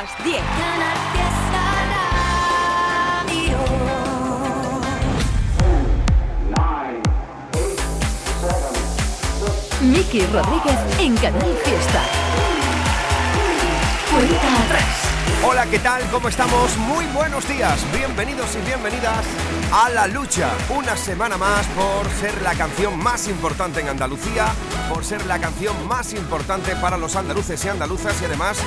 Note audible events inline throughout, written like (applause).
Las 10. Miki Rodríguez en Canal Fiesta. Cuenta. Hola, ¿qué tal? ¿Cómo estamos? Muy buenos días. Bienvenidos y bienvenidas a La Lucha. Una semana más por ser la canción más importante en Andalucía, por ser la canción más importante para los andaluces y andaluzas y además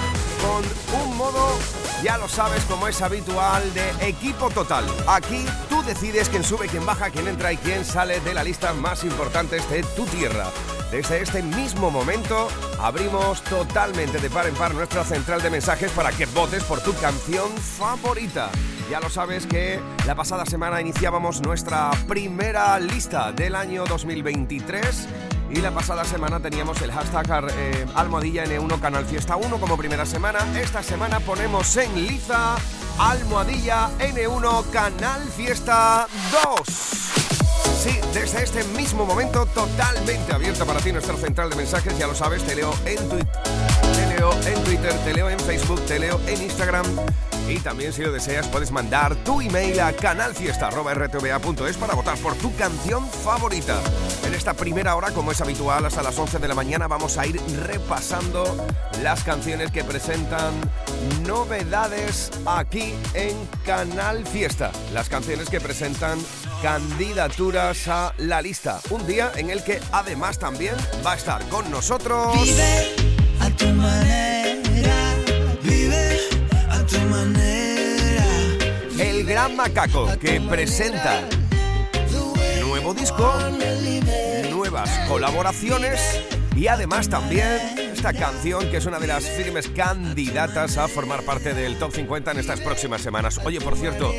con un modo, ya lo sabes, como es habitual, de equipo total. Aquí tú decides quién sube, quién baja, quién entra y quién sale de la lista más importantes de tu tierra. Desde este mismo momento abrimos totalmente de par en par nuestra central de mensajes para que votes por tu canción favorita. Ya lo sabes que la pasada semana iniciábamos nuestra primera lista del año 2023 y la pasada semana teníamos el hashtag eh, almohadilla N1 Canal Fiesta 1 como primera semana. Esta semana ponemos en liza almohadilla N1 Canal Fiesta 2. Sí, desde este mismo momento totalmente abierta para ti nuestra central de mensajes, ya lo sabes, te leo en Twitter, te leo en Twitter, te leo en Facebook, te leo en Instagram y también si lo deseas puedes mandar tu email a canalfiesta.rtva.es para votar por tu canción favorita. En esta primera hora, como es habitual, hasta las 11 de la mañana vamos a ir repasando las canciones que presentan novedades aquí en Canal Fiesta. Las canciones que presentan candidaturas a la lista. Un día en el que además también va a estar con nosotros. Vive a tu manera, vive a tu manera. El gran macaco que presenta disco, nuevas colaboraciones y además también esta canción que es una de las firmes candidatas a formar parte del top 50 en estas próximas semanas. Oye, por cierto,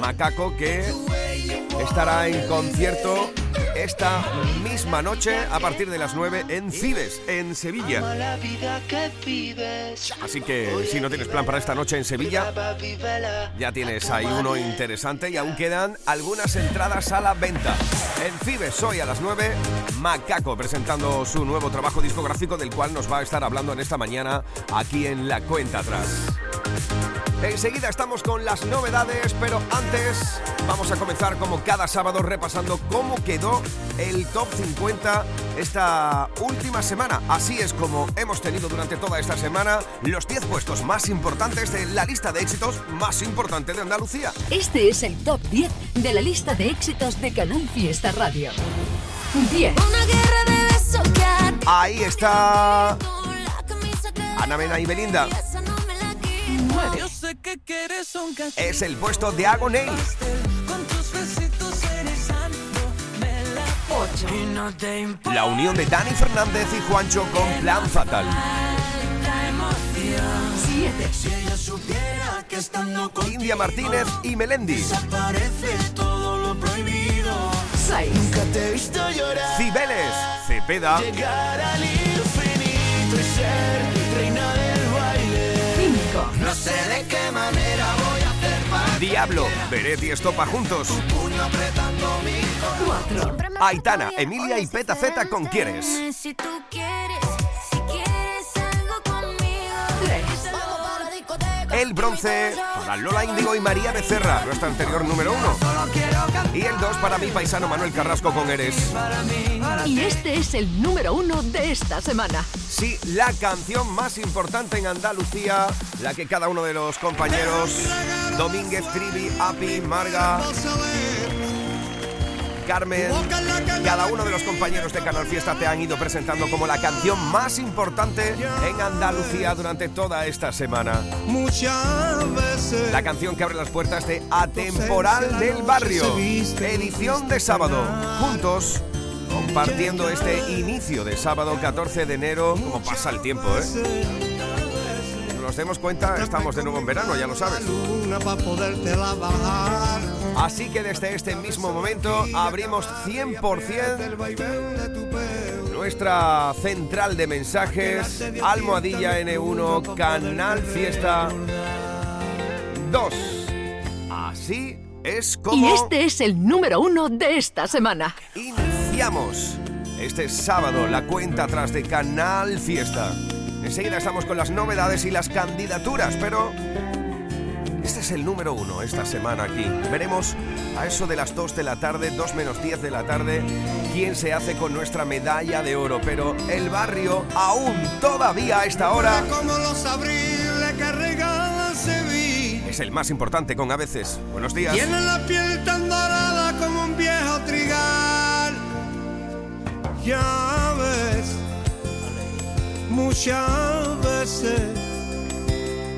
Macaco que estará en concierto esta misma noche a partir de las 9 en Cibes, en Sevilla. Así que si no tienes plan para esta noche en Sevilla, ya tienes ahí uno interesante y aún quedan algunas entradas a la venta. En Cibes hoy a las 9, Macaco presentando su nuevo trabajo discográfico del cual nos va a estar hablando en esta mañana aquí en La Cuenta Atrás. Enseguida estamos con las novedades, pero antes vamos a comenzar como cada sábado repasando cómo quedó el top 50 esta última semana. Así es como hemos tenido durante toda esta semana los 10 puestos más importantes de la lista de éxitos más importante de Andalucía. Este es el top 10 de la lista de éxitos de Canal Fiesta Radio. 10. Una guerra de besos que a ti Ahí está Ana Mena y Belinda. Yo sé que quieres un. Es el puesto de. Me la 8. y no te importa La unión de Dani Fernández y Juancho con Plan Fatal. la emoción. 7. Si ella supiera que estando con India Martínez y Melendi. desaparece todo sé de qué manera voy a hacer para Diablo, Beret y Estopa juntos. puño apretando mi 4. Siempre me Aitana, Emilia y hoy Peta es Zeta con. Quieres. Si tú quieres, El bronce para Lola Índigo y María Becerra, nuestra anterior número uno. Y el 2 para mi paisano Manuel Carrasco con Eres. Y este es el número 1 de esta semana. Sí, la canción más importante en Andalucía, la que cada uno de los compañeros, Domínguez, Trivi, Api, Marga, Carmen, cada uno de los compañeros de Canal Fiesta te han ido presentando como la canción más importante en Andalucía durante toda esta semana. Muchas veces La canción que abre las puertas de Atemporal del Barrio, edición de sábado, juntos. Compartiendo este inicio de sábado 14 de enero, como pasa el tiempo, ¿eh? Nos demos cuenta, estamos de nuevo en verano, ya lo sabes. para bajar. Así que desde este mismo momento abrimos 100% El vaivén de tu pelo. nuestra central de mensajes, Almohadilla N1, Canal Fiesta 2. Así es como Y este es el número 1 de esta semana. iniciamos este sábado la cuenta atrás de Canal Fiesta. Enseguida estamos con las novedades y las candidaturas, pero este es el número uno esta semana aquí. Veremos a eso de las 2 de la tarde, 2 menos 10 de la tarde, quién se hace con nuestra medalla de oro. Pero el barrio aún todavía a esta hora Como los abriles que regala Sevilla. es el más importante con a veces. Buenos días. Tiene la piel tan dorada como un viejo trigal. Ya ves, muchas veces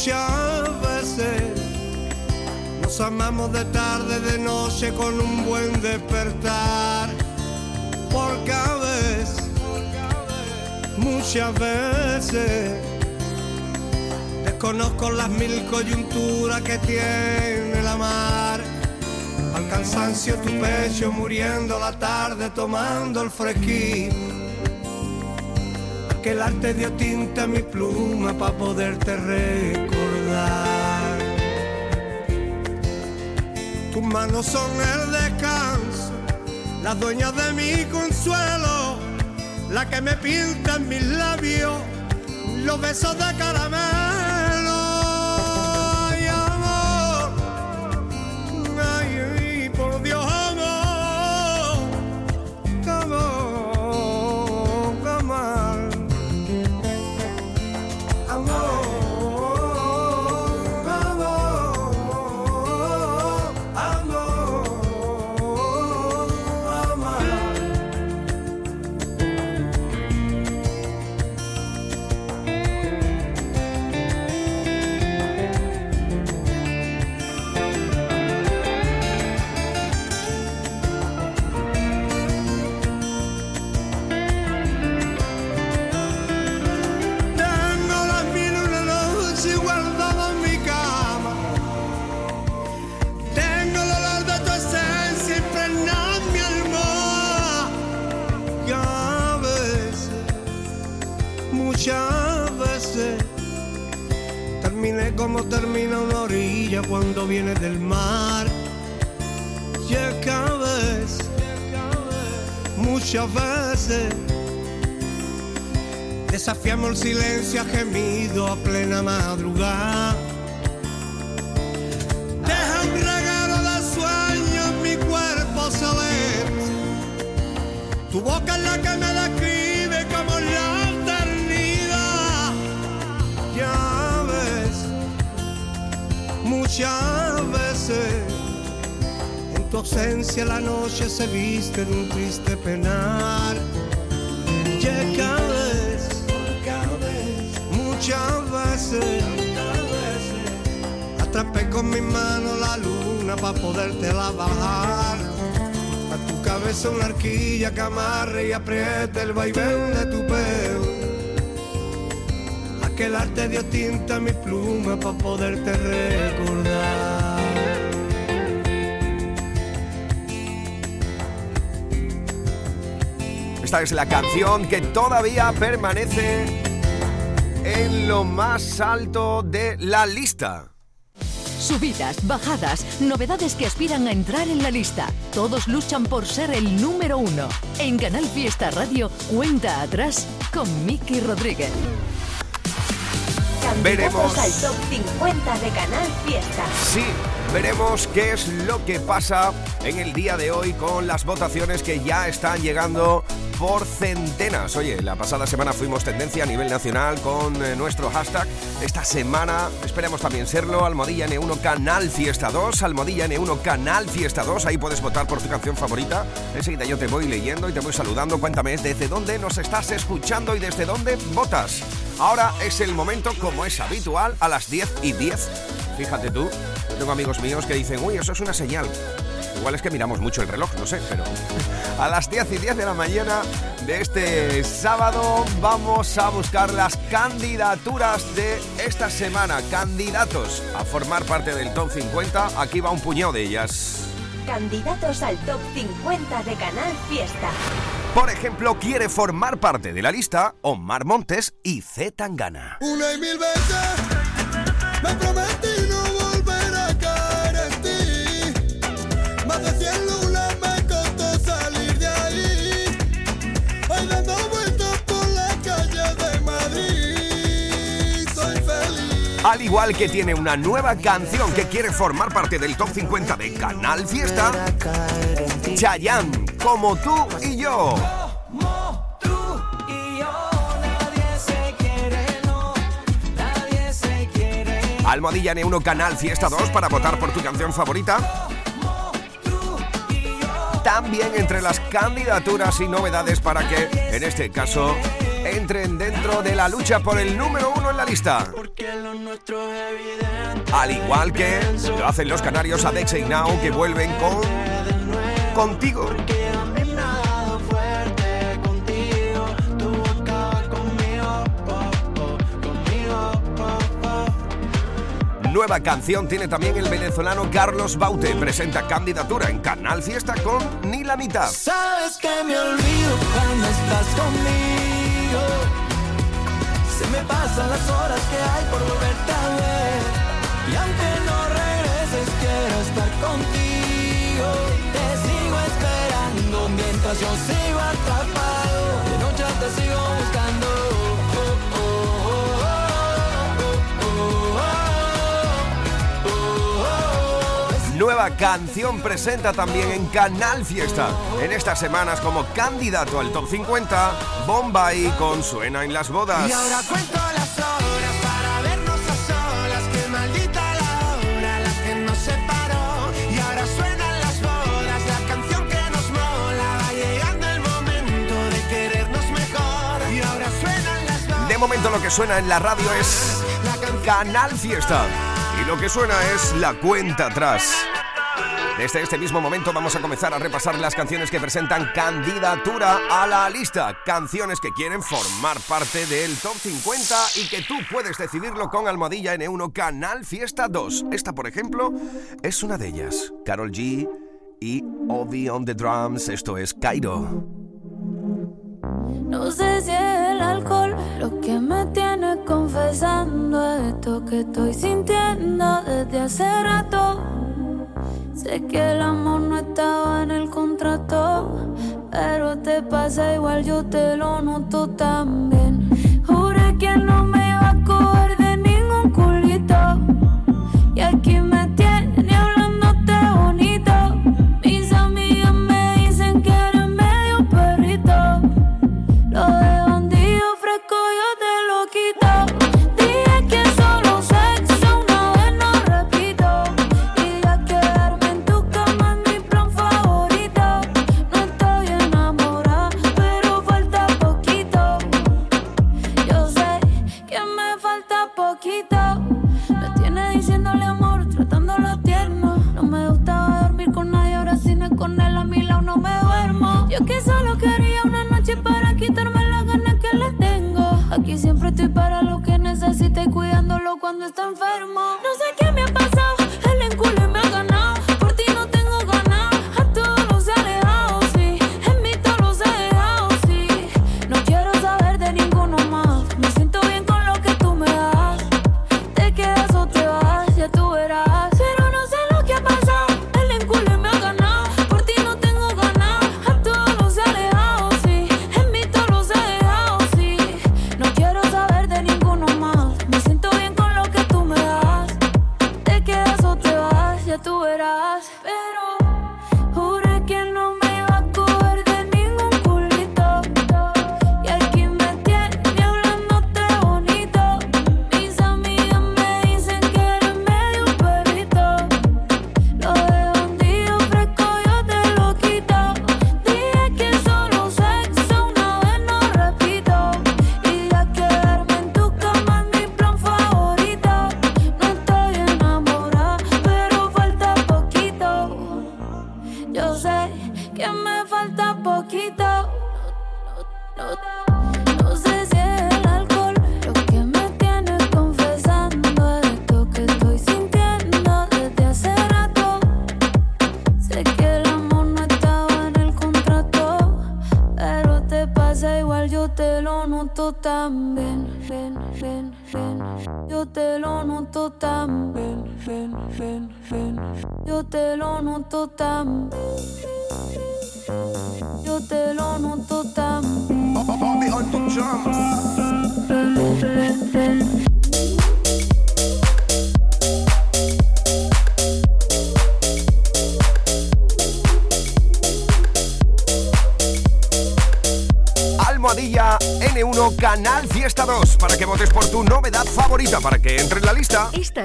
Muchas veces nos amamos de tarde, de noche con un buen despertar. Porque a veces, muchas veces. Desconozco las mil coyunturas que tiene la mar. Al cansancio tu pecho muriendo la tarde tomando el fresquín. Que el arte dio tinta a mi pluma para poderte recordar. Tus manos son el descanso, las dueñas de mi consuelo, la que me pinta en mis labios los besos de caramelo. Desafiamos el silencio a gemido a plena madrugada. Deja un regalo de sueño en mi cuerpo celeste. Tu boca es la que me describe como la eternidad. Ya ves, muchas veces en tu ausencia la noche se viste de un triste penar. Con mi mano la luna para poderte la bajar. A tu cabeza una arquilla que amarre y apriete el vaivén de tu pelo. Aquel arte dio tinta a mi pluma para poderte recordar. Esta es la canción que todavía permanece en lo más alto de la lista. Subidas, bajadas, novedades que aspiran a entrar en la lista. Todos luchan por ser el número uno. En Canal Fiesta Radio, cuenta atrás con Miki Rodríguez. Veremos. Al top 50 de Canal Fiesta. Sí, veremos qué es lo que pasa en el día de hoy con las votaciones que ya están llegando por centenas. Oye, la pasada semana fuimos tendencia a nivel nacional con eh, nuestro hashtag. Esta semana esperemos también serlo. Almohadilla N1 Canal Fiesta 2. Almohadilla N1 Canal Fiesta 2. Ahí puedes votar por tu canción favorita. Enseguida yo te voy leyendo y te voy saludando. Cuéntame desde dónde nos estás escuchando y desde dónde votas. Ahora es el momento, como es habitual, a las 10 y 10 Fíjate tú, yo tengo amigos míos que dicen, uy, eso es una señal. Igual es que miramos mucho el reloj, no sé, pero a las 10 y 10 de la mañana de este sábado vamos a buscar las candidaturas de esta semana. Candidatos a formar parte del top 50. Aquí va un puñado de ellas. Candidatos al top 50 de Canal Fiesta. Por ejemplo, quiere formar parte de la lista Omar Montes y Z Tangana. Una y mil veces me prometí Al igual que tiene una nueva canción que quiere formar parte del top 50 de Canal Fiesta, Chayanne, como tú y yo. Almohadilla N1 Canal Fiesta 2 para votar por tu canción favorita. También entre las candidaturas y novedades para que, en este caso, entren dentro de la lucha por el número uno en la lista. Al igual que lo hacen los canarios Adexe y Now que vuelven con Contigo. Nueva canción tiene también el venezolano Carlos Baute. Presenta candidatura en Canal Fiesta con Ni la mitad. Sabes que me olvido cuando estás conmigo. Se me pasan las horas que hay por volverte a ver. Y aunque no regreses, quiero estar contigo. Te sigo esperando mientras yo sigo atrapado. De noche te sigo buscando. Nueva canción presenta también en Canal Fiesta. En estas semanas como candidato al top 50, Bombay con Suena en las bodas. Y ahora cuento las horas para vernos a solas. Que maldita la hora, la que nos separó. Y ahora suenan las bodas, la canción que nos mola. Va llegando el momento de querernos mejor. Y ahora suenan las bodas. De momento lo que suena en la radio es Canal Fiesta. Lo que suena es la cuenta atrás. Desde este mismo momento vamos a comenzar a repasar las canciones que presentan candidatura a la lista. Canciones que quieren formar parte del top 50 y que tú puedes decidirlo con Almohadilla N1 Canal Fiesta 2. Esta, por ejemplo, es una de ellas. Carol G y Obi on the Drums. Esto es Cairo. No el alcohol lo que me tiene confesando esto que estoy sintiendo desde hace rato. Sé que el amor no estaba en el contrato, pero te pasa igual, yo te lo noto también. Juré que no me iba a coger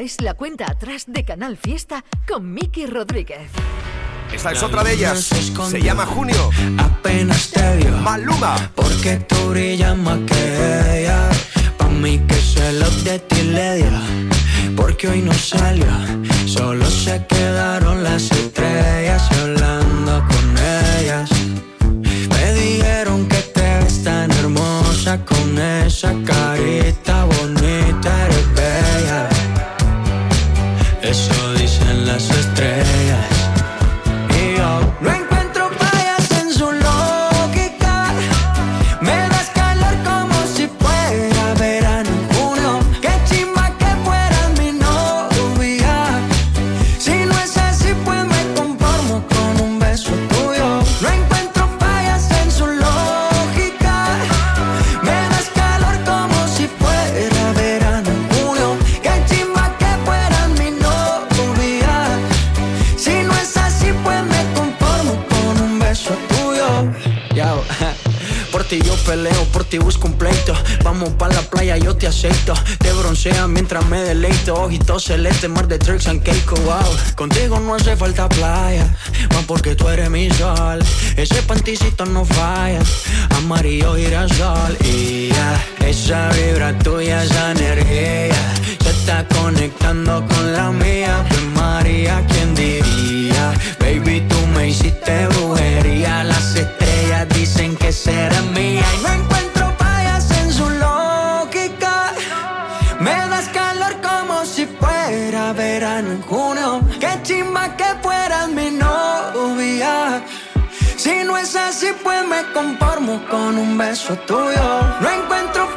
es la cuenta atrás de Canal Fiesta con Miki Rodríguez. Esta es otra de ellas. Se llama Junio. Apenas te vio. Maluma. Porque tú brillas más que ella. Pa' mí que se lo de ti le dio. Porque hoy no salió. Solo se quedaron las estrellas aceito. Te broncea mientras me deleito. Ojitos celeste, mar de tricks and cake, wow. Contigo no hace falta playa, más porque tú eres mi sol. Ese panticito no falla, amarillo girasol. Y ya, esa vibra tuya, esa energía, se está conectando con la mía. Pues María, ¿quién diría? Baby, tú me hiciste brujería. Las estrellas dicen que será chimba que fueras mi novia. Si no es así, pues me conformo con un beso tuyo. No encuentro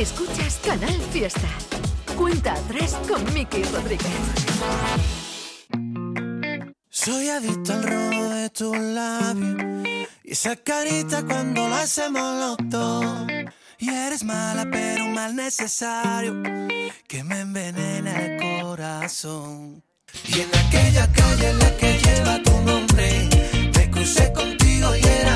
Escuchas Canal Fiesta. Cuenta atrás con Miki Rodríguez. Soy adicto al rojo de tus labios y esa carita cuando lo hacemos los dos. Y eres mala, pero un mal necesario que me envenena el corazón. Y en aquella calle en la que lleva tu nombre, me crucé contigo y era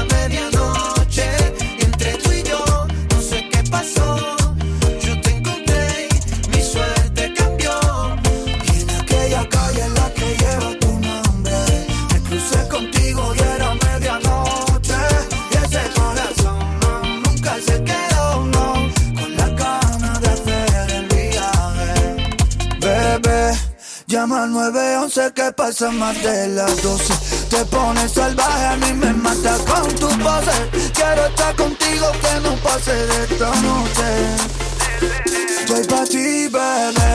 al 911 que pasa más de las 12. Te pones salvaje, a mí me mata con tu pose. Quiero estar contigo, que no pase de esta noche. Estoy pa' ti, bebé.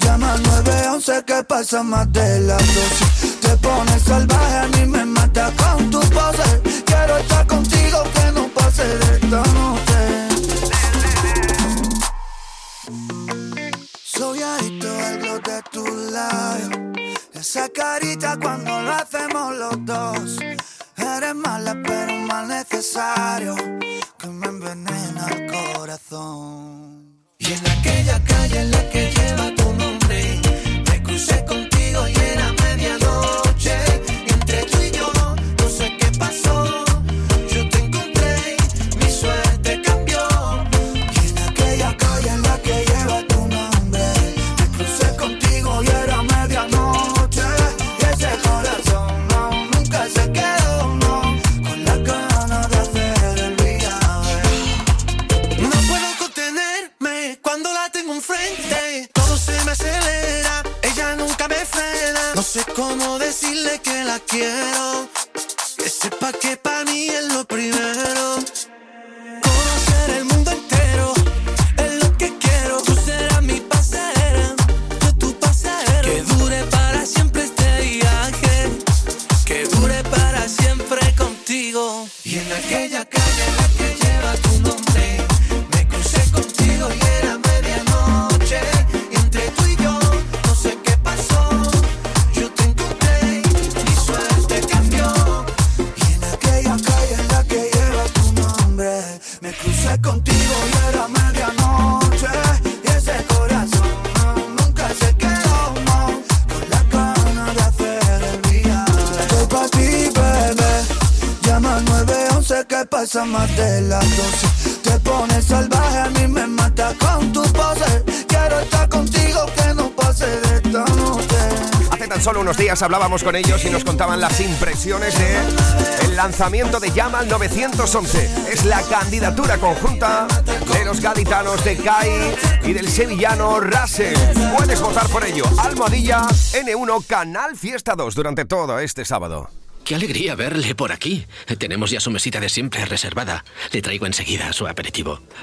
Llama al 911 que pasa más de las 12. Te pones salvaje, a mí me mata con tu pose. Quiero estar contigo, que no pase de esta noche. De tu labio. Esa carita cuando lo hacemos los dos. Eres mala, pero mal necesario que me envenena el corazón. Y en aquella calle en la que lleva hablábamos con ellos y nos contaban las impresiones de el lanzamiento de Llama al 911. Es la candidatura conjunta de los gaditanos de CAI y del sevillano Rase. Puedes votar por ello. Almohadilla N1 Canal Fiesta 2 durante todo este sábado. Qué alegría verle por aquí. Tenemos ya su mesita de siempre reservada. Le traigo enseguida su aperitivo.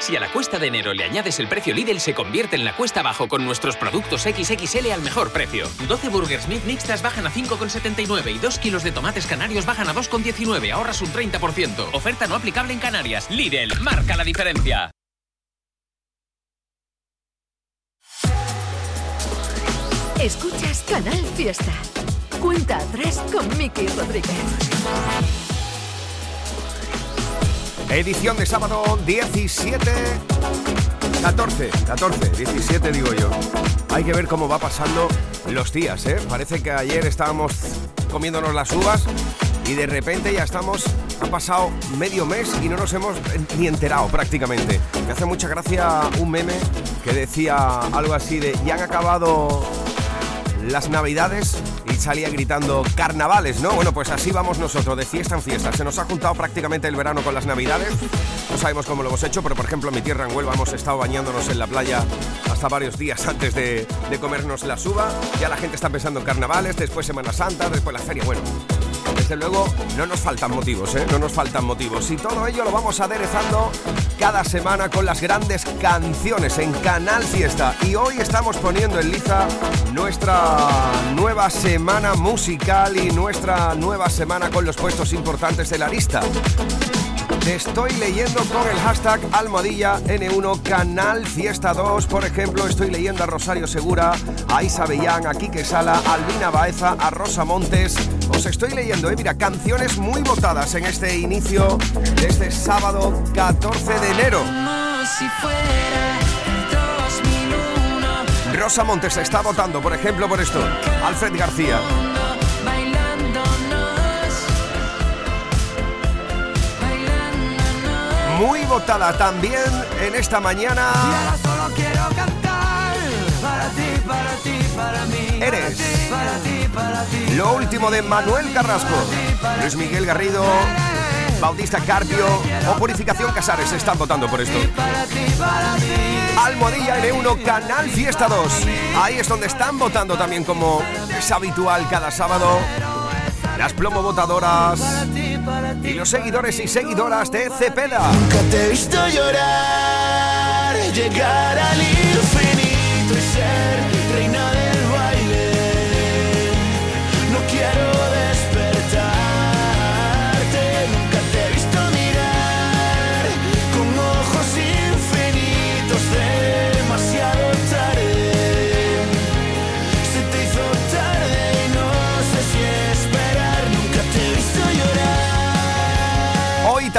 Si a la cuesta de enero le añades el precio Lidl, se convierte en la cuesta abajo con nuestros productos XXL al mejor precio. 12 Burgers mixtas bajan a 5,79 y 2 kilos de tomates canarios bajan a 2,19. Ahorras un 30%. Oferta no aplicable en Canarias. Lidl, marca la diferencia. Escuchas Canal Fiesta. Cuenta atrás con Miki Rodríguez. Edición de sábado 17. 14, 14, 17 digo yo. Hay que ver cómo va pasando los días, ¿eh? Parece que ayer estábamos comiéndonos las uvas y de repente ya estamos, ha pasado medio mes y no nos hemos ni enterado prácticamente. Me hace mucha gracia un meme que decía algo así de, ya han acabado las navidades y salía gritando carnavales, ¿no? Bueno, pues así vamos nosotros, de fiesta en fiesta. Se nos ha juntado prácticamente el verano con las navidades. No sabemos cómo lo hemos hecho, pero por ejemplo en mi tierra en Huelva hemos estado bañándonos en la playa hasta varios días (laughs) antes de, de comernos la suba. Ya la gente está pensando en carnavales, después Semana Santa, después la feria. Bueno, desde luego no nos faltan motivos, ¿eh? No nos faltan motivos. Y todo ello lo vamos aderezando cada semana con las grandes canciones en Canal Fiesta. Y hoy estamos poniendo en liza nuestra nueva semana musical y nuestra nueva semana con los puestos importantes de la lista. Te estoy leyendo con el hashtag almohadilla N1 Canal Fiesta 2. Por ejemplo, estoy leyendo a Rosario Segura, a Isa Bellán, a Quique Sala, a Albina Baeza, a Rosa Montes. Os estoy leyendo, eh, mira, canciones muy votadas en este inicio de este sábado 14 de enero. Si fuera 2001, Rosa Montes está votando, por ejemplo, por esto. Alfred García. Muy votada también en esta mañana. Eres. Para ti, para ti. Lo último de Manuel Carrasco, Luis Miguel Garrido, Bautista Carpio o Purificación Casares están votando por esto. Almohadilla N1 Canal Fiesta 2. Ahí es donde están votando también como es habitual cada sábado. Las plomo votadoras y los seguidores y seguidoras de Cepeda. Nunca te he visto llorar llegar al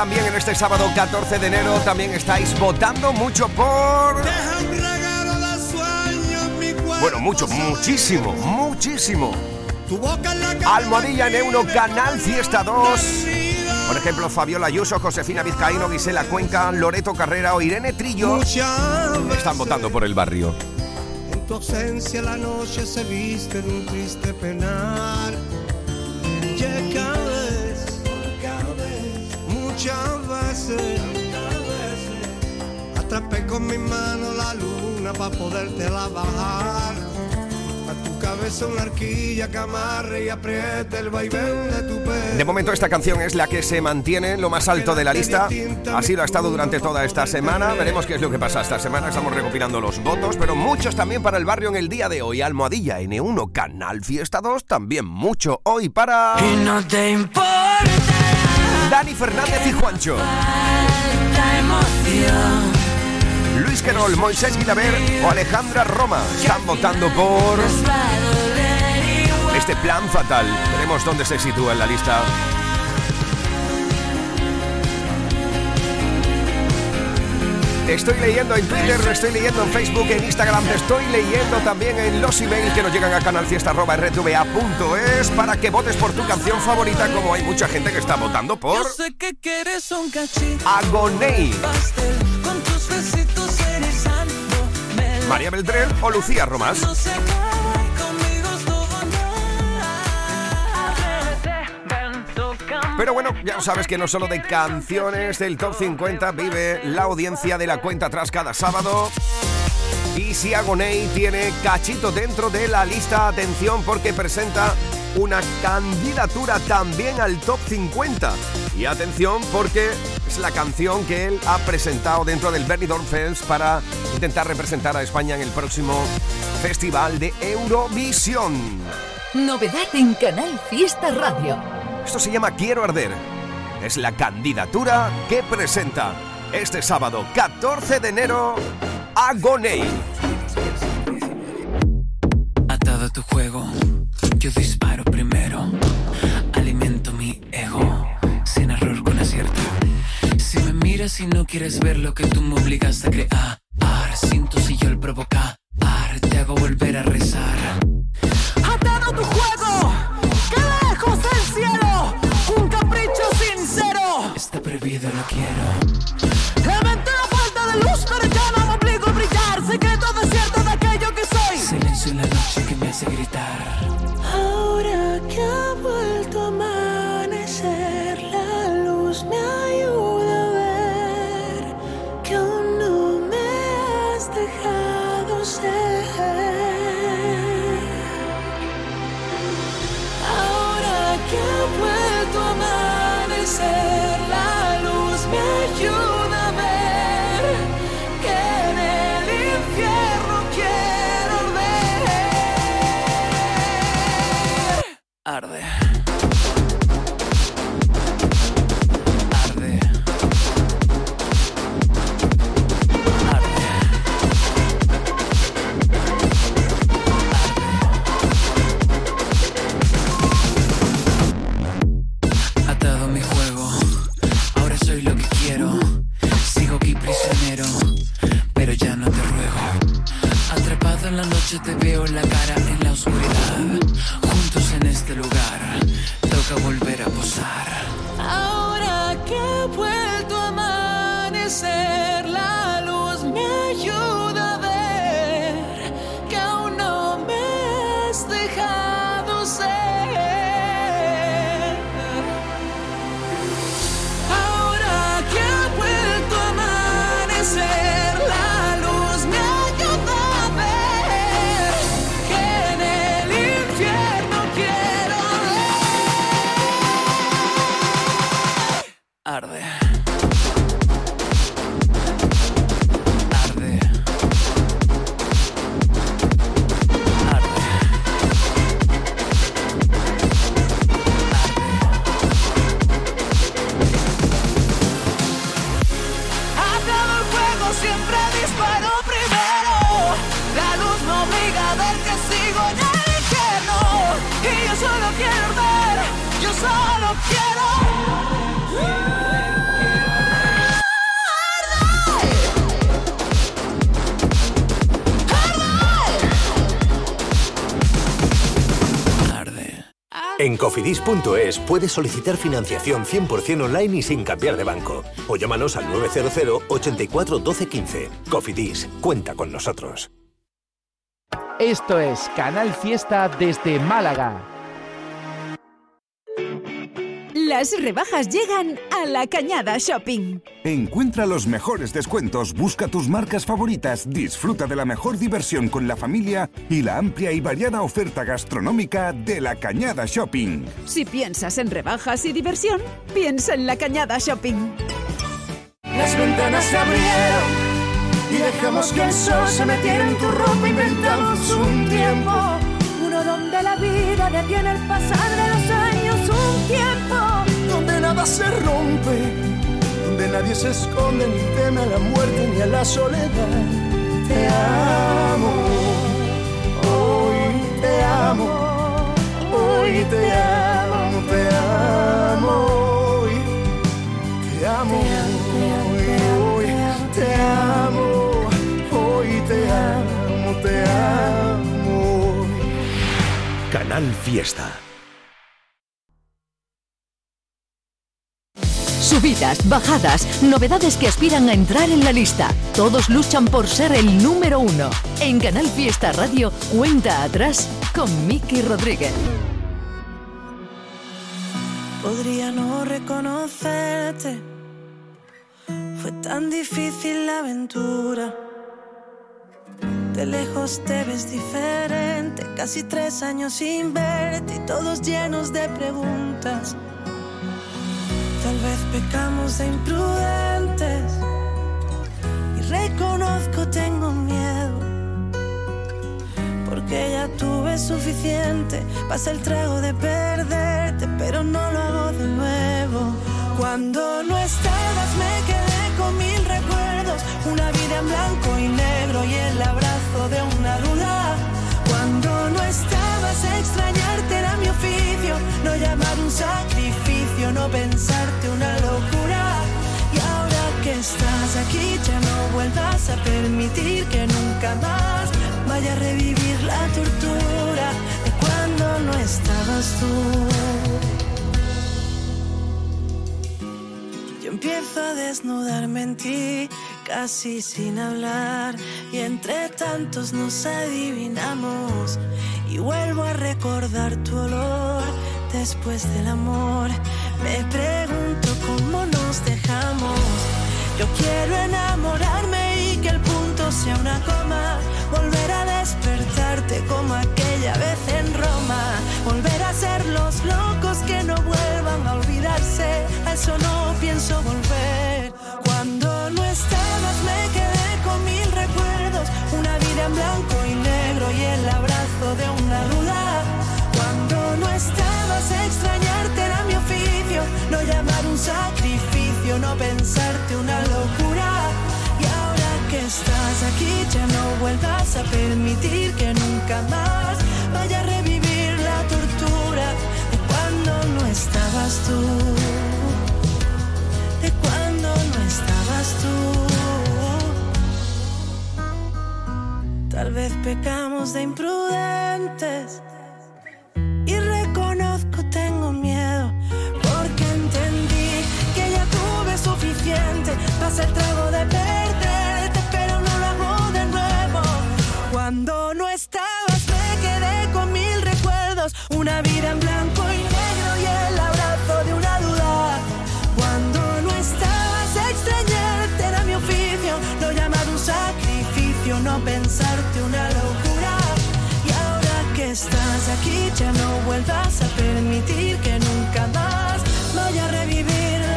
también en este sábado 14 de enero también estáis votando mucho por... Bueno, mucho, muchísimo, muchísimo. Almohadilla en Euro, Canal Fiesta 2. Por ejemplo, Fabiola Ayuso, Josefina Vizcaíno, Gisela Cuenca, Loreto Carrera o Irene Trillo están votando por el barrio. En tu ausencia la noche se viste de un triste penar. Muchas veces, atrapé con mi mano la luna para poderte la bajar. A tu cabeza una arquilla que amarre y apriete el vaivén de tu pelo. De momento esta canción es la que se mantiene en lo más alto de la lista. Así lo ha estado durante toda esta semana. Veremos qué es lo que pasa esta semana. Estamos recopilando los votos, pero muchos también para el barrio en el día de hoy. Almohadilla N1, Canal Fiesta 2, también mucho hoy para... Y no te importa Dani Fernández y Juancho. Luis Querol, Moisés Guitaber o Alejandra Roma están votando por este plan fatal. Veremos dónde se sitúa en la lista. Te estoy leyendo en Twitter, te estoy leyendo en Facebook, en Instagram, te estoy leyendo también en los emails que nos llegan a canalfiesta.rtva.es para que votes por tu canción favorita, como hay mucha gente que está votando por Yo sé que quieres un cachito. Erizándome. María Beltrán o Lucía Romás. No se Pero bueno, ya sabes que no solo de canciones del Top 50 vive la audiencia de la cuenta atrás cada sábado. Y si Agoney tiene cachito dentro de la lista, atención porque presenta una candidatura también al Top 50. Y atención porque es la canción que él ha presentado dentro del Benidorm Fest para intentar representar a España en el próximo Festival de Eurovisión. Novedad en Canal Fiesta Radio. Esto se llama Quiero Arder. Es la candidatura que presenta este sábado 14 de enero Agoney. Atado a tu juego, yo disparo primero. Alimento mi ego, sin error con acierto. Si me miras y no quieres ver lo que tú me obligas a crear, siento si yo el provocar, te hago volver a rezar. Quiero. cofidis.es puedes solicitar financiación 100% online y sin cambiar de banco. O llámanos al 900 84 12 15. Cofidis, cuenta con nosotros. Esto es Canal Fiesta desde Málaga. Las rebajas llegan a la Cañada Shopping. Encuentra los mejores descuentos, busca tus marcas favoritas, disfruta de la mejor diversión con la familia y la amplia y variada oferta gastronómica de la Cañada Shopping. Si piensas en rebajas y diversión, piensa en la Cañada Shopping. Las ventanas se abrieron y dejamos que el sol se metiera en tu ropa. Inventamos un tiempo, Uno donde la vida detiene el pasar de los años, un tiempo. Nada se rompe, donde nadie se esconde ni teme a la muerte ni a la soledad. Te amo, hoy te amo, hoy te amo, te amo, te amo, te amo, hoy te amo, te amo. Canal Fiesta. Subidas, bajadas, novedades que aspiran a entrar en la lista. Todos luchan por ser el número uno. En Canal Fiesta Radio, cuenta atrás con Miki Rodríguez. Podría no reconocerte. Fue tan difícil la aventura. De lejos te ves diferente. Casi tres años sin verte y todos llenos de preguntas. Tal vez pecamos de imprudentes. Y reconozco, tengo miedo. Porque ya tuve suficiente. Pasa el trago de perderte, pero no lo hago de nuevo. Cuando no estabas, me quedé con mil recuerdos. Una vida en blanco y negro y el abrazo de una duda. Cuando no estabas, extrañarte estás aquí, ya no vuelvas a permitir que nunca más vaya a revivir la tortura de cuando no estabas tú. Yo empiezo a desnudarme en ti, casi sin hablar, y entre tantos nos adivinamos. Y vuelvo a recordar tu olor después del amor. Me pregunto cómo nos dejamos. Yo quiero enamorarme y que el punto sea una coma. Volver a despertarte como aquella vez en Roma. Volver a ser los locos que no vuelvan a olvidarse. A eso no pienso volver. Cuando no estabas me quedé con mil recuerdos. Una vida en blanco y negro y el abrazo de una duda. Cuando no estabas extrañarte era mi oficio. No llamar un no pensarte una locura. Y ahora que estás aquí ya no vuelvas a permitir que nunca más vaya a revivir la tortura de cuando no estabas tú. De cuando no estabas tú. Tal vez pecamos de imprudentes. Pasa el trago de perderte, pero no lo hago de nuevo. Cuando no estabas, me quedé con mil recuerdos. Una vida en blanco y negro y el abrazo de una duda. Cuando no estabas, extrañarte era mi oficio. No llamar un sacrificio, no pensarte una locura. Y ahora que estás aquí, ya no vuelvas a permitir que nunca más vaya a revivir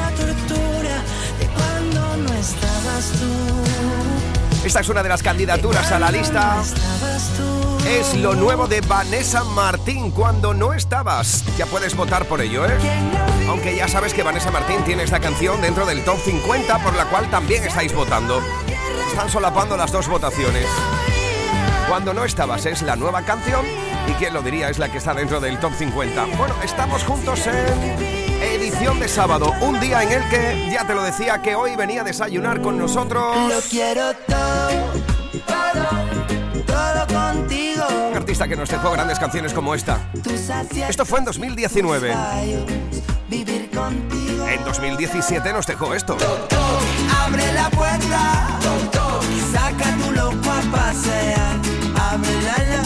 Esta es una de las candidaturas a la lista. Es lo nuevo de Vanessa Martín cuando no estabas. Ya puedes votar por ello, ¿eh? Aunque ya sabes que Vanessa Martín tiene esta canción dentro del top 50 por la cual también estáis votando. Están solapando las dos votaciones. Cuando no estabas es la nueva canción ¿Y quién lo diría? Es la que está dentro del top 50. Bueno, estamos juntos en edición de sábado, un día en el que, ya te lo decía, que hoy venía a desayunar con nosotros. Lo quiero todo, todo, todo contigo. Un artista que nos dejó grandes canciones como esta. Esto fue en 2019. Vivir contigo. En 2017 nos dejó esto. Abre la puerta, saca tu loco a pasear. Abre la la,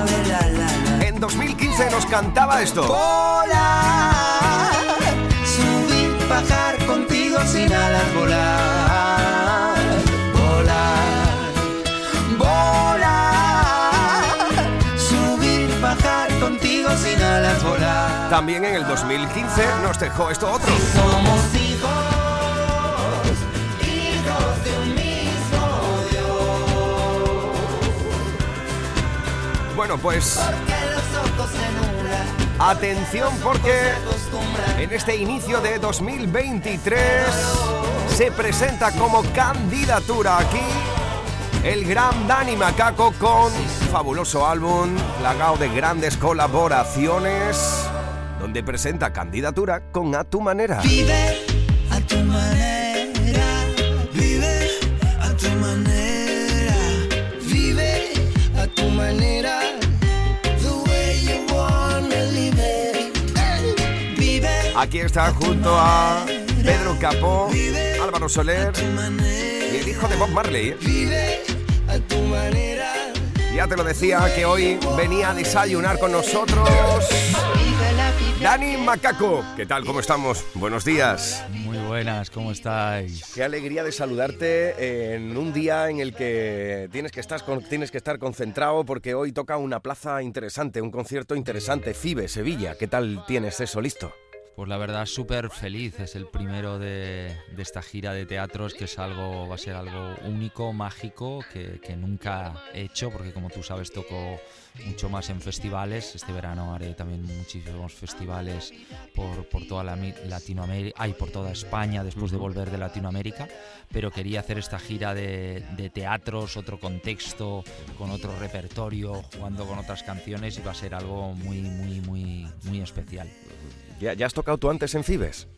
abre la la la. En 2015 nos cantaba esto. Subir, bajar contigo sin alas, volar, volar, volar, subir, bajar contigo sin alas, volar. También en el 2015 nos dejó esto otro. Somos hijos, hijos de un mismo Dios. Bueno, pues atención porque en este inicio de 2023 se presenta como candidatura aquí el gran Dani Macaco con fabuloso álbum, plagado de grandes colaboraciones, donde presenta candidatura con A Tu Manera. Vive a tu manera, vive a tu manera, vive a tu manera, Aquí está junto a Pedro Capó, Álvaro Soler y el hijo de Bob Marley. Ya te lo decía que hoy venía a desayunar con nosotros. Dani Macaco. ¿Qué tal? ¿Cómo estamos? Buenos días. Muy buenas, ¿cómo estáis? Qué alegría de saludarte en un día en el que tienes que estar, con- tienes que estar concentrado porque hoy toca una plaza interesante, un concierto interesante, FIBE, Sevilla. ¿Qué tal tienes eso listo? Pues la verdad súper feliz, es el primero de, de esta gira de teatros que es algo, va a ser algo único, mágico, que, que nunca he hecho, porque como tú sabes toco mucho más en festivales, este verano haré también muchísimos festivales por, por toda la Latinoamérica, ay, por toda España después de volver de Latinoamérica, pero quería hacer esta gira de, de teatros, otro contexto, con otro repertorio, jugando con otras canciones y va a ser algo muy, muy, muy, muy especial. ¿Ya, has tocado tú antes en FIBES?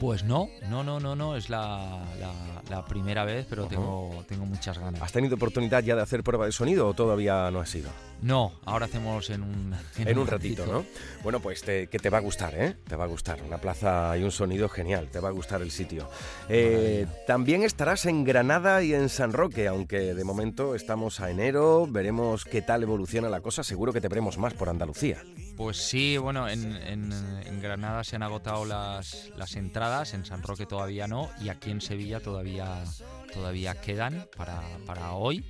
Pues no, no, no, no, no, es la, la- la primera vez, pero tengo, tengo muchas ganas. ¿Has tenido oportunidad ya de hacer prueba de sonido o todavía no has ido? No, ahora hacemos en un, (laughs) En un ratito, ¿no? Bueno, pues te- que te va a gustar, ¿eh? Te va a gustar. Una plaza y un sonido genial, te va a gustar el sitio. Eh, también estarás en Granada y en San Roque, aunque de momento estamos a enero, veremos qué tal evoluciona la cosa, seguro que te veremos más por Andalucía. Pues sí, bueno, en, en- en Granada se han agotado las, las entradas, en San Roque todavía no, y aquí en Sevilla todavía, todavía quedan para, para hoy.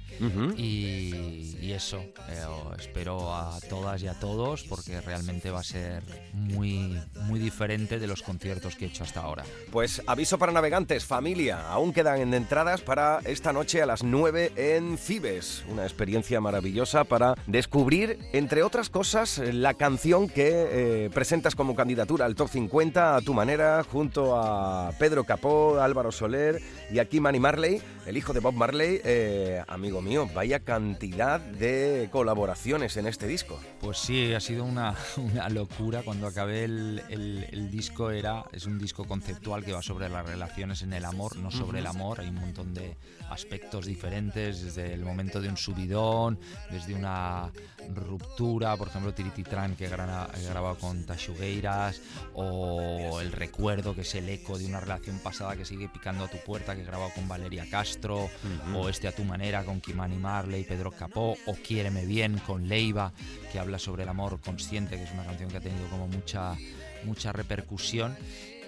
Y, y eso, eh, espero a todas y a todos porque realmente va a ser muy, muy diferente de los conciertos que he hecho hasta ahora. Pues aviso para navegantes, familia, aún quedan en entradas para esta noche a las 9 en Fibes. Una experiencia maravillosa para descubrir, entre otras cosas, la canción que eh, presentas como candidatura al Top 50 a tu manera, junto a Pedro Capó, Álvaro Soler y aquí Manny Marley, el hijo de Bob Marley, eh, amigo mío, vaya cantidad de colaboraciones en este disco. Pues sí, ha sido una, (laughs) una locura. Cuando acabé el, el- el disco era es un disco conceptual que va sobre las relaciones en el amor, no sobre el amor. Hay un montón de aspectos diferentes, desde el momento de un subidón, desde una ruptura, por ejemplo, Tirititran que grana- he grabado con Tashugueiras, o el recuerdo que es el eco de una relación pasada que sigue picando a tu puerta que he grabado con Valeria Castro, o este a tu manera con Kimani Marley, Pedro Capó, o Quiéreme bien con Leiva, que habla sobre el amor consciente, que es una canción que ha tenido como mucha, mucha repercusión.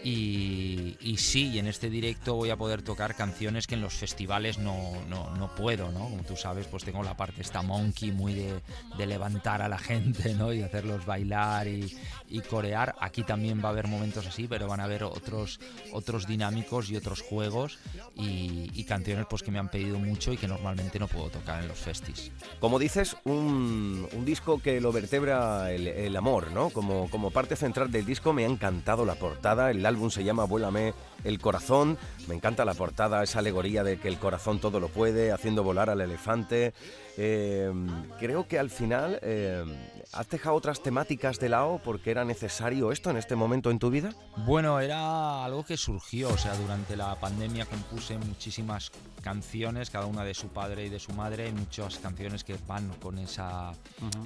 Y, y sí, y en este directo voy a poder tocar canciones que en los festivales no, no, no puedo, ¿no? Como tú sabes, pues tengo la parte esta monkey muy de, de levantar a la gente, ¿no? Y hacerlos bailar y, y corear. Aquí también va a haber momentos así, pero van a haber otros, otros dinámicos y otros juegos y, y canciones pues que me han pedido mucho y que normalmente no puedo tocar en los festis. Como dices, un, un disco que lo vertebra el, el amor, ¿no? Como, como parte central del disco me ha encantado la portada, el El álbum se llama Vuélame el corazón. Me encanta la portada, esa alegoría de que el corazón todo lo puede, haciendo volar al elefante. Eh, creo que al final eh, has dejado otras temáticas de lado porque era necesario esto en este momento en tu vida. Bueno, era algo que surgió, o sea, durante la pandemia compuse muchísimas canciones, cada una de su padre y de su madre, muchas canciones que van con esa,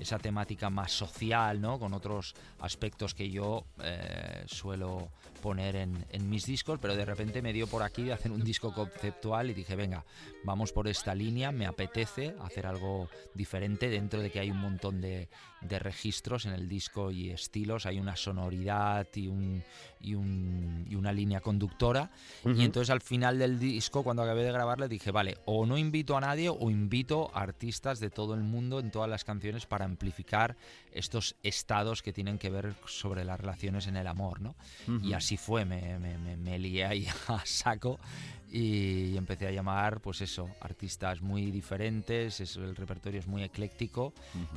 esa temática más social, ¿no? Con otros aspectos que yo eh, suelo poner en, en mis discos, pero de repente me dio por aquí de hacer un disco conceptual y dije, venga, vamos por esta línea, me apetece hacer algo diferente dentro de que hay un montón de, de registros en el disco y estilos, hay una sonoridad y, un, y, un- y una línea conductora. Ujú. Y entonces al final del disco, cuando acabé de grabarle, dije, vale, o no invito a nadie o invito a artistas de todo el mundo en todas las canciones para amplificar estos estados que tienen que ver sobre las relaciones en el amor, ¿no? Ujú. Y así fue, me, me, me- me lié ahí (laughs) a saco y empecé a llamar, pues eso, artistas muy diferentes, eso, el repertorio es muy ecléctico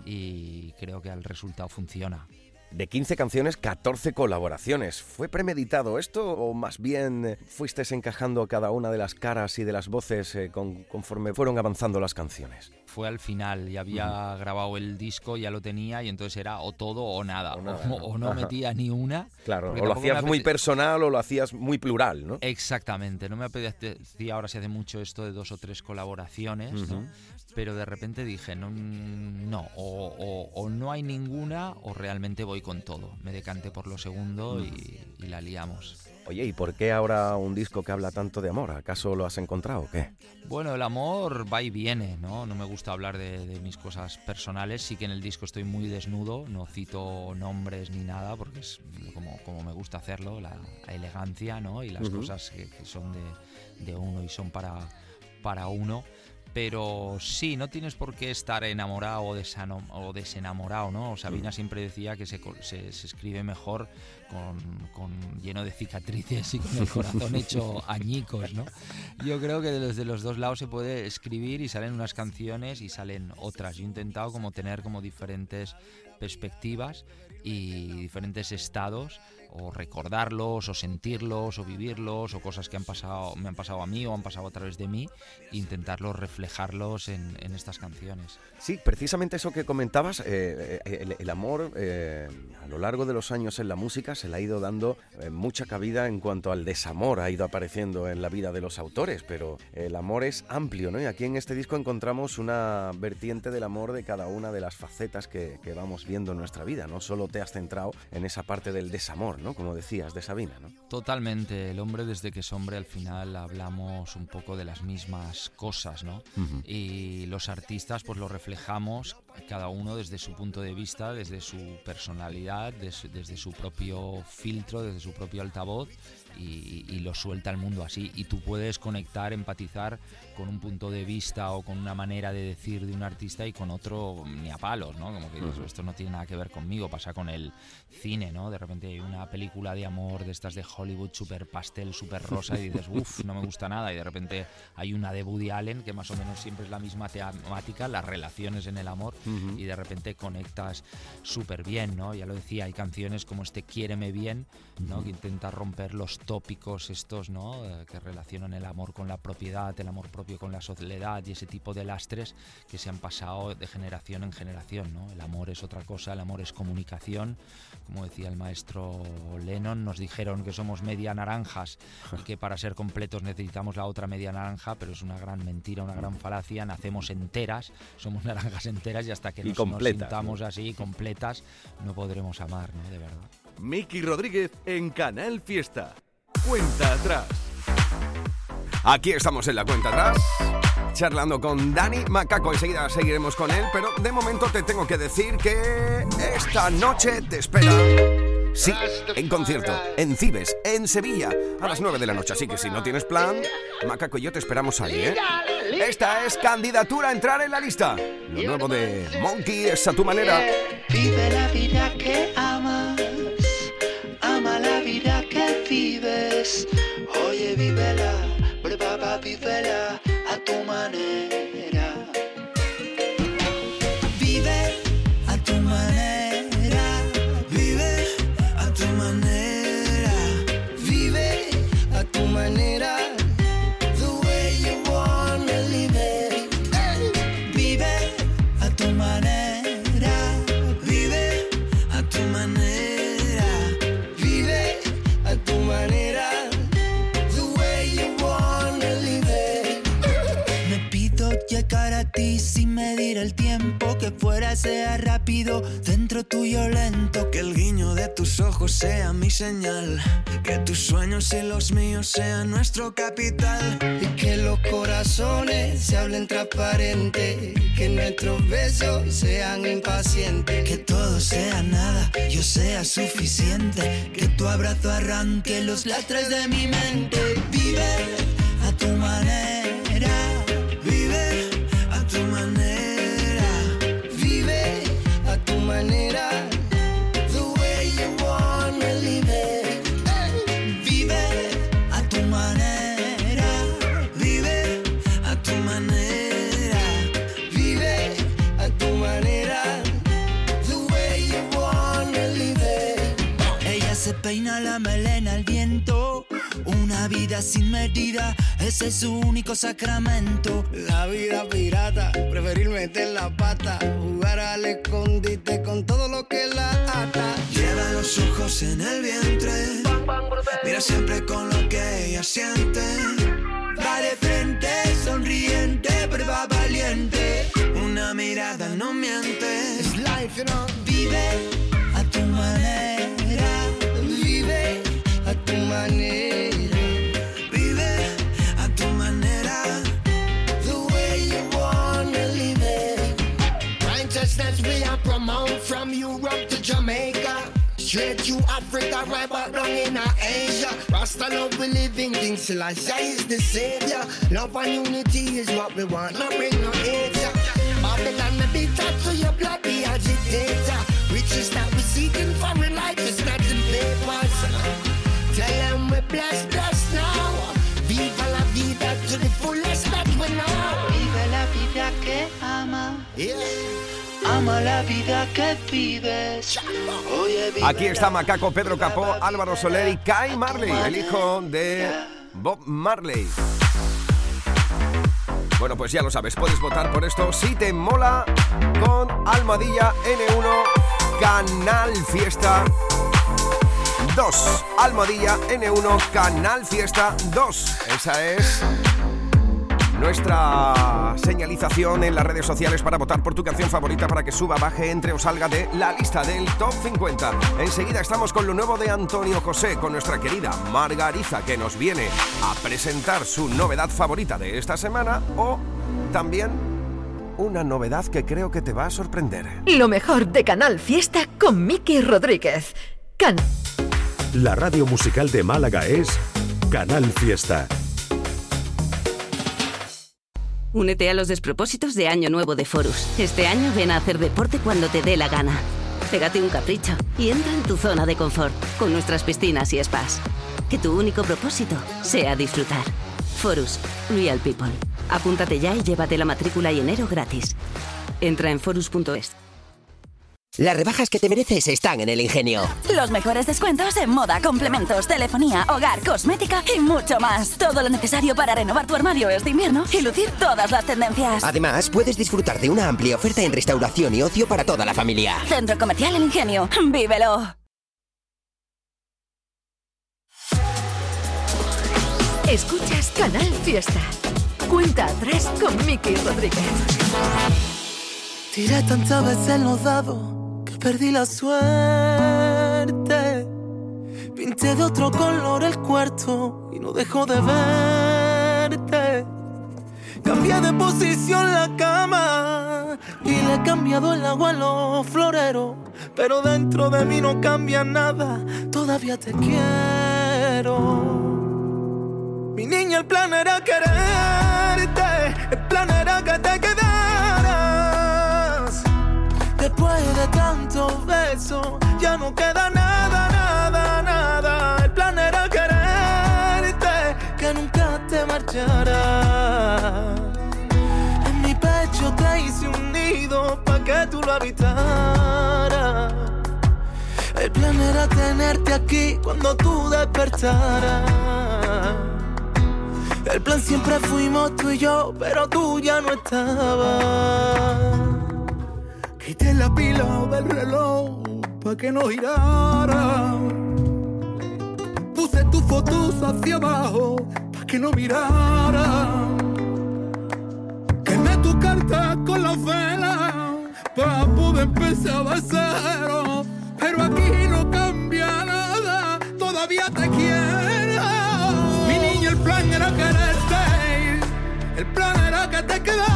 y creo que el resultado funciona. De 15 canciones, 14 colaboraciones. ¿Fue premeditado esto o más bien eh, fuiste encajando cada una de las caras y de las voces eh, con- conforme fueron avanzando las canciones? Fue al final, ya había grabado el disco, ya lo tenía y entonces era o todo o nada, o, nada, ¿no? o no Ajá. metía ni una. Claro, o lo hacías muy personal o lo hacías muy plural, ¿no? Exactamente, no me apetecía, ahora se hace mucho esto de dos o tres colaboraciones, ¿no? Pero de repente dije, no, no o, o- o no hay ninguna o realmente voy con todo. Me decanté por lo segundo y, y la liamos. Oye, ¿y por qué ahora un disco que habla tanto de amor? ¿Acaso lo has encontrado o qué? Bueno, el amor va y viene, ¿no? No me gusta hablar de, de mis cosas personales. Sí que en el disco estoy muy desnudo, no cito nombres ni nada, porque es como, como me gusta hacerlo, la, la elegancia, ¿no? Y las Ujú. cosas que, que son de, de uno y son para, para uno. Pero sí, no tienes por qué estar enamorado o, desano- o desenamorado, ¿no? Sabina siempre decía que se, se- se escribe mejor con, con- lleno de cicatrices y con el corazón hecho (laughs) añicos, ¿no? Yo creo que desde los dos lados se puede escribir y salen unas canciones y salen otras. Yo he intentado como tener como diferentes perspectivas y diferentes estados o recordarlos o sentirlos o vivirlos o cosas que han pasado me han pasado a mí o han pasado a través de mí e intentarlos reflejarlos en, estas canciones. Sí, precisamente eso que comentabas, eh, eh, el, amor eh, a lo largo de los años en la música se le ha ido dando mucha cabida en cuanto al desamor, ha ido apareciendo en la vida de los autores, pero el amor es amplio, ¿no? Y aquí en este disco encontramos una vertiente del amor de cada una de las facetas que vamos viendo en nuestra vida, no solo te has centrado en esa parte del desamor, ¿no? Como decías, de Sabina, ¿no? Totalmente, el hombre desde que es hombre al final hablamos un poco de las mismas cosas, ¿no? Y los artistas pues lo reflejamos cada uno desde su punto de vista, desde su personalidad, des- desde su propio filtro, desde su propio altavoz y, y lo suelta al mundo así. Y tú puedes conectar, empatizar con un punto de vista o con una manera de decir de un artista y con otro ni a palos, ¿no? Como que dices, esto no tiene nada que ver conmigo, pasa con el cine, ¿no? De repente hay una película de amor de estas de Hollywood súper pastel, súper rosa y dices, (laughs) uff, no me gusta nada. Y de repente hay una de Woody Allen que más o menos siempre es la misma temática, las relaciones en el amor Ujú. y de repente conectas súper bien, ¿no? Ya lo decía, hay canciones como este Quiéreme bien, ¿no? Ujú. Que intenta romper los tópicos estos, ¿no? Eh, que relacionan el amor con la propiedad, el amor propio con la soledad y ese tipo de lastres que se han pasado de generación en generación, ¿no? El amor es otra cosa, el amor es comunicación. Como decía el maestro Lennon, nos dijeron que somos media naranjas y que para ser completos necesitamos la otra media naranja, pero es una gran mentira, una gran falacia. Nacemos enteras, somos naranjas enteras y hasta que Y nos, sintamos así, completas, no podremos amar, ¿no? De verdad. Miki Rodríguez en Canal Fiesta. Cuenta atrás. Aquí estamos en la cuenta atrás, charlando con Dani Macaco. Enseguida seguiremos con él, pero de momento te tengo que decir que esta noche te espera. Sí, en concierto, en Cibes, en Sevilla, a las 9 de la noche. Así que si no tienes plan, Macaco y yo te esperamos ahí, ¿eh? Esta es candidatura a entrar en la lista. Lo nuevo de Monkey es a tu manera. Vive la vida que amas, sea rápido, dentro tuyo lento, que el guiño de tus ojos sea mi señal, que tus sueños y los míos sean nuestro capital. Y que los corazones se hablen transparente, que nuestros besos sean impacientes. Que todo sea nada, yo sea suficiente, que tu abrazo arranque los lastres de mi mente. Vive a tu manera, peina la melena al viento. Una vida sin medida, ese es su único sacramento. La vida pirata, preferir meter la pata, jugar al escondite con todo lo que la ata. Lleva los ojos en el vientre. Mira siempre con lo que ella siente. Va de frente, sonriente, pero va valiente. Una mirada no miente. It's life, you know. Vive Straight to Africa, right back down in Asia. Rasta love we living, King Selassie is the savior. Love and unity is what we want, not bring no hate. Babylon be taught to your blood, the agitator. Riches that we seeking for in life is not in papers. Aquí está Macaco, Pedro Capó, Álvaro Soler y Kai Marley, el hijo de Bob Marley. Bueno, pues ya lo sabes, puedes votar por esto si te mola con Almadilla N1 Canal Fiesta 2. Almadilla N1 Canal Fiesta 2. Esa es nuestra señalización en las redes sociales para votar por tu canción favorita para que suba, baje, entre o salga de la lista del Top 50. Enseguida estamos con lo nuevo de Antonio José, con nuestra querida Margariza, que nos viene a presentar su novedad favorita de esta semana o también una novedad que creo que te va a sorprender. Lo mejor de Canal Fiesta con Miki Rodríguez. Can La radio musical de Málaga es Canal Fiesta. Únete a los despropósitos de Año Nuevo de Forus. Este año ven a hacer deporte cuando te dé la gana. Pégate un capricho y entra en tu zona de confort con nuestras piscinas y spas. Que tu único propósito sea disfrutar. Forus, Real People. Apúntate ya y llévate la matrícula y enero gratis. Entra en forus.es. Las rebajas que te mereces están en el ingenio. Los mejores descuentos en moda, complementos, telefonía, hogar, cosmética y mucho más. Todo lo necesario para renovar tu armario este invierno y lucir todas las tendencias. Además, puedes disfrutar de una amplia oferta en restauración y ocio para toda la familia. Centro Comercial El Ingenio. ¡Vívelo! Escuchas Canal Fiesta. Cuenta atrás con Miki Rodríguez. Tiré tantas veces los dados perdí la suerte. Pinté de otro color el cuarto y no dejo de verte. Cambié de posición la cama y le he cambiado el agua a los floreros. Pero dentro de mí no cambia nada, todavía te quiero. Mi niña, el plan era quererte, ya no queda nada, nada, nada. El plan era quererte, que nunca te marcharas. En mi pecho te hice un nido pa' que tú lo habitaras. El plan era tenerte aquí cuando tú despertaras. El plan siempre fuimos tú y yo, pero tú ya no estabas. Quité la pila del reloj pa' que no girara. Puse tus fotos hacia abajo pa' que no mirara. Quemé tu carta con la vela para poder empezar de cero. Pero aquí no cambia nada, todavía te quiero. Mi niña, el plan era quererte, el plan era que te quedara.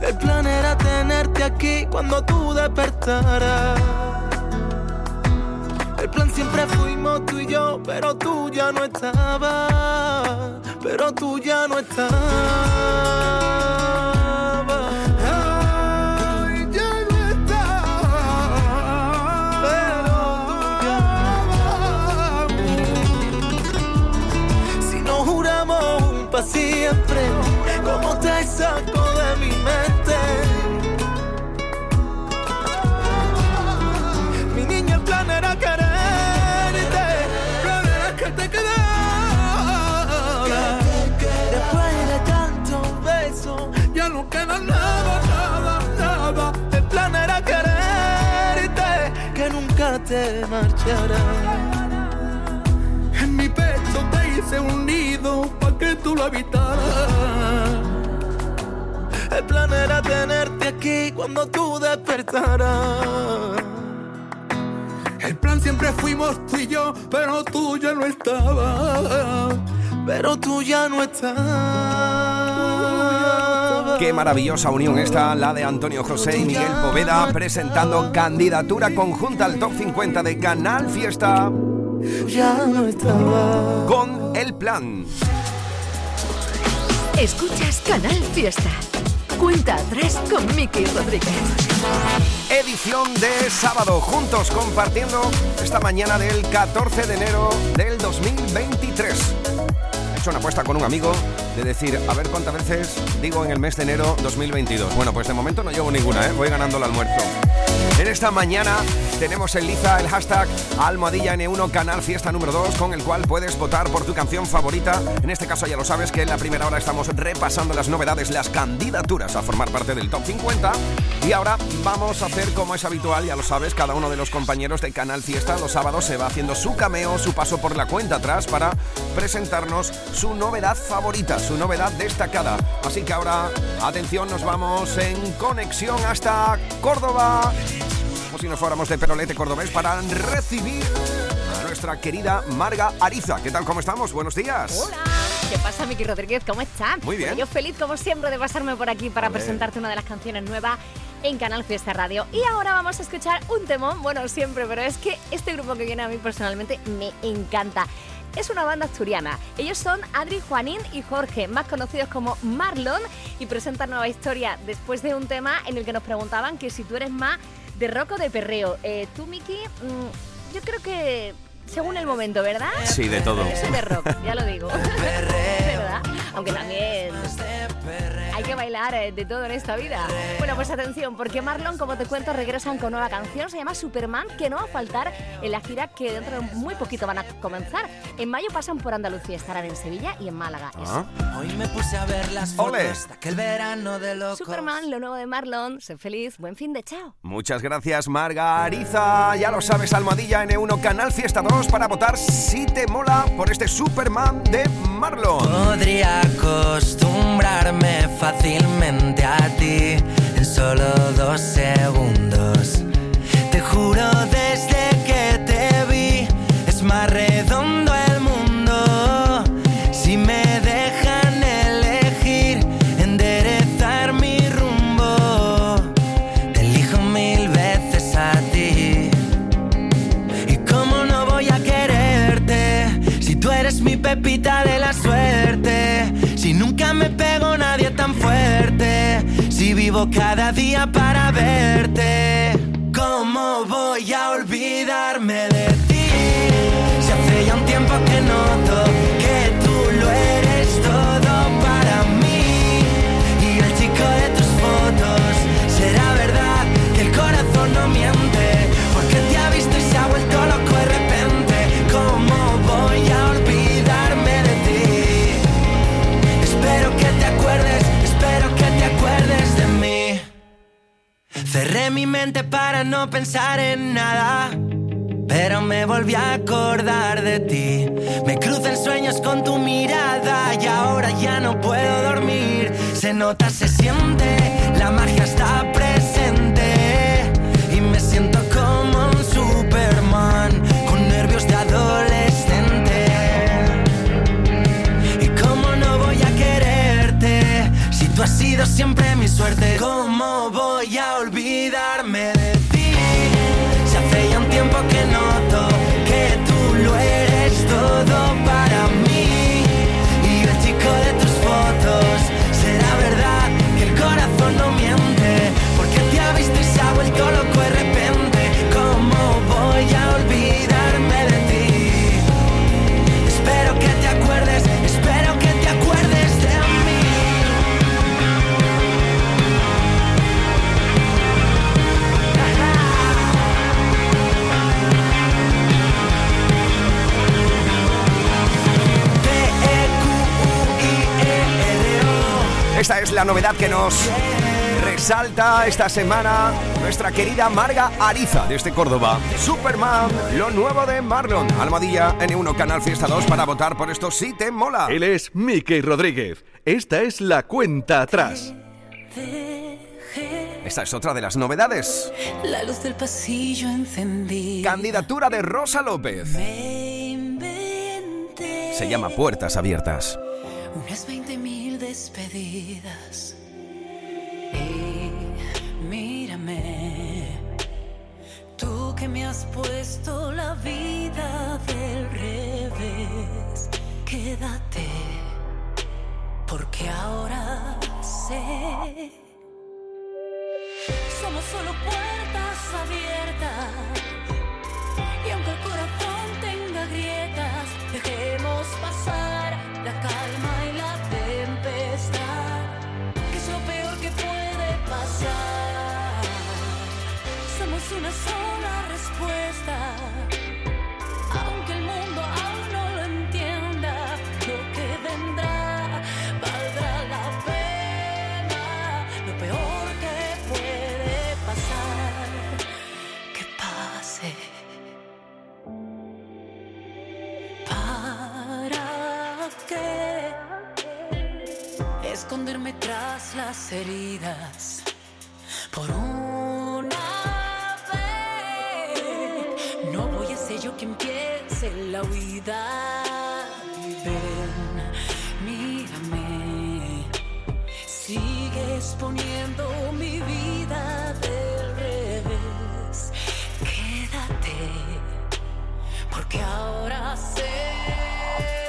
El plan era tenerte aquí cuando tú despertaras. El plan siempre fuimos tú y yo, pero tú ya no estabas. Pero tú ya no estabas. Te marcharas. En mi pecho te hice un nido para que tú lo habitaras. El plan era tenerte aquí cuando tú despertaras. El plan siempre fuimos tú y yo, pero tú ya no estabas. Pero tú ya no estabas. Qué maravillosa unión esta, la de Antonio José y Miguel Poveda presentando candidatura conjunta al top 50 de Canal Fiesta Ya no estabas. con El Plan. Escuchas Canal Fiesta. Cuenta atrás con Miki Rodríguez. Edición de sábado, juntos compartiendo esta mañana del 14 de enero del 2023. He hecho una apuesta con un amigo de decir, a ver cuántas veces digo en el mes de enero 2022. Bueno, pues de momento no llevo ninguna, ¿eh? voy ganando el almuerzo. En esta mañana tenemos en liza el hashtag Almohadilla N1 Canal Fiesta número 2 con el cual puedes votar por tu canción favorita. En este caso ya lo sabes que en la primera hora estamos repasando las novedades, las candidaturas a formar parte del top 50 y ahora vamos a hacer como es habitual, ya lo sabes, cada uno de los compañeros de Canal Fiesta los sábados se va haciendo su cameo, su paso por la cuenta atrás para presentarnos su novedad favorita, su novedad destacada. Así que ahora, atención, nos vamos en conexión hasta Córdoba como si nos fuéramos de Perolete cordobés para recibir a nuestra querida Marga Ariza. ¿Qué tal? ¿Cómo estamos? Buenos días. Hola, ¿qué pasa, Miki Rodríguez? ¿Cómo estás? Muy bien. Yo feliz, como siempre, de pasarme por aquí para presentarte una de las canciones nuevas en Canal Fiesta Radio. Y ahora vamos a escuchar un temón, bueno, siempre, pero es que este grupo que viene a mí personalmente me encanta. Es una banda asturiana. Ellos son Adri, Juanín y Jorge, más conocidos como Marlon, y presentan nueva historia después de un tema en el que nos preguntaban que si tú eres más de rock o de perreo. Eh, tú, Miki, mm, yo creo que según el momento, ¿verdad? Sí, de todo. Yo soy de rock, ya lo digo. (laughs) ¿Verdad? Aunque también hay que bailar eh, de todo en esta vida. Bueno, pues atención, porque Marlon, como te cuento, regresan con nueva canción, se llama Superman, que no va a faltar en la gira que dentro de muy poquito van a comenzar. En mayo pasan por Andalucía, estarán en Sevilla y en Málaga. Eso. Hoy me puse a ver las fotos aquel verano de locos. Superman, lo nuevo de Marlon, sé feliz, buen fin de chao. Muchas gracias, Marga Ariza. Ya lo sabes, Almohadilla N1 Canal Fiesta 2 para votar si te mola por este Superman de Marlon. Podría acostumbrarme fácilmente a ti en solo dos segundos. Te juro desde que te vi es más redondo el mundo. Si me dejan elegir, enderezar mi rumbo, te elijo mil veces a ti. ¿Y cómo no voy a quererte si tú eres mi pepita de la vivo cada día para verte. ¿Cómo voy a olvidarme de ti? Si hace ya un tiempo que noto volví a acordar de ti. Me crucen sueños con tu mirada y ahora ya no puedo dormir. Se nota, se siente, Esta es la novedad que nos resalta esta semana nuestra querida Marga Ariza desde Córdoba. Superman, lo nuevo de Marlon. Almadilla N1 Canal Fiesta 2 para votar por esto si te mola. Él es Mickey Rodríguez. Esta es la cuenta atrás. Esta es otra de las novedades. La luz del pasillo encendida. Candidatura de Rosa López. Se llama Puertas Abiertas. Unas 20.000 despedidas. Y mírame, tú que me has puesto la vida del revés. Quédate, porque ahora sé. Somos solo puertas abiertas. Una sola respuesta. Aunque el mundo aún no lo entienda, lo que vendrá valdrá la pena. Lo peor que puede pasar, que pase. ¿Para qué esconderme tras las heridas? Por una en la huida. Ven, mírame, sigues poniendo mi vida del revés. Quédate, porque ahora sé.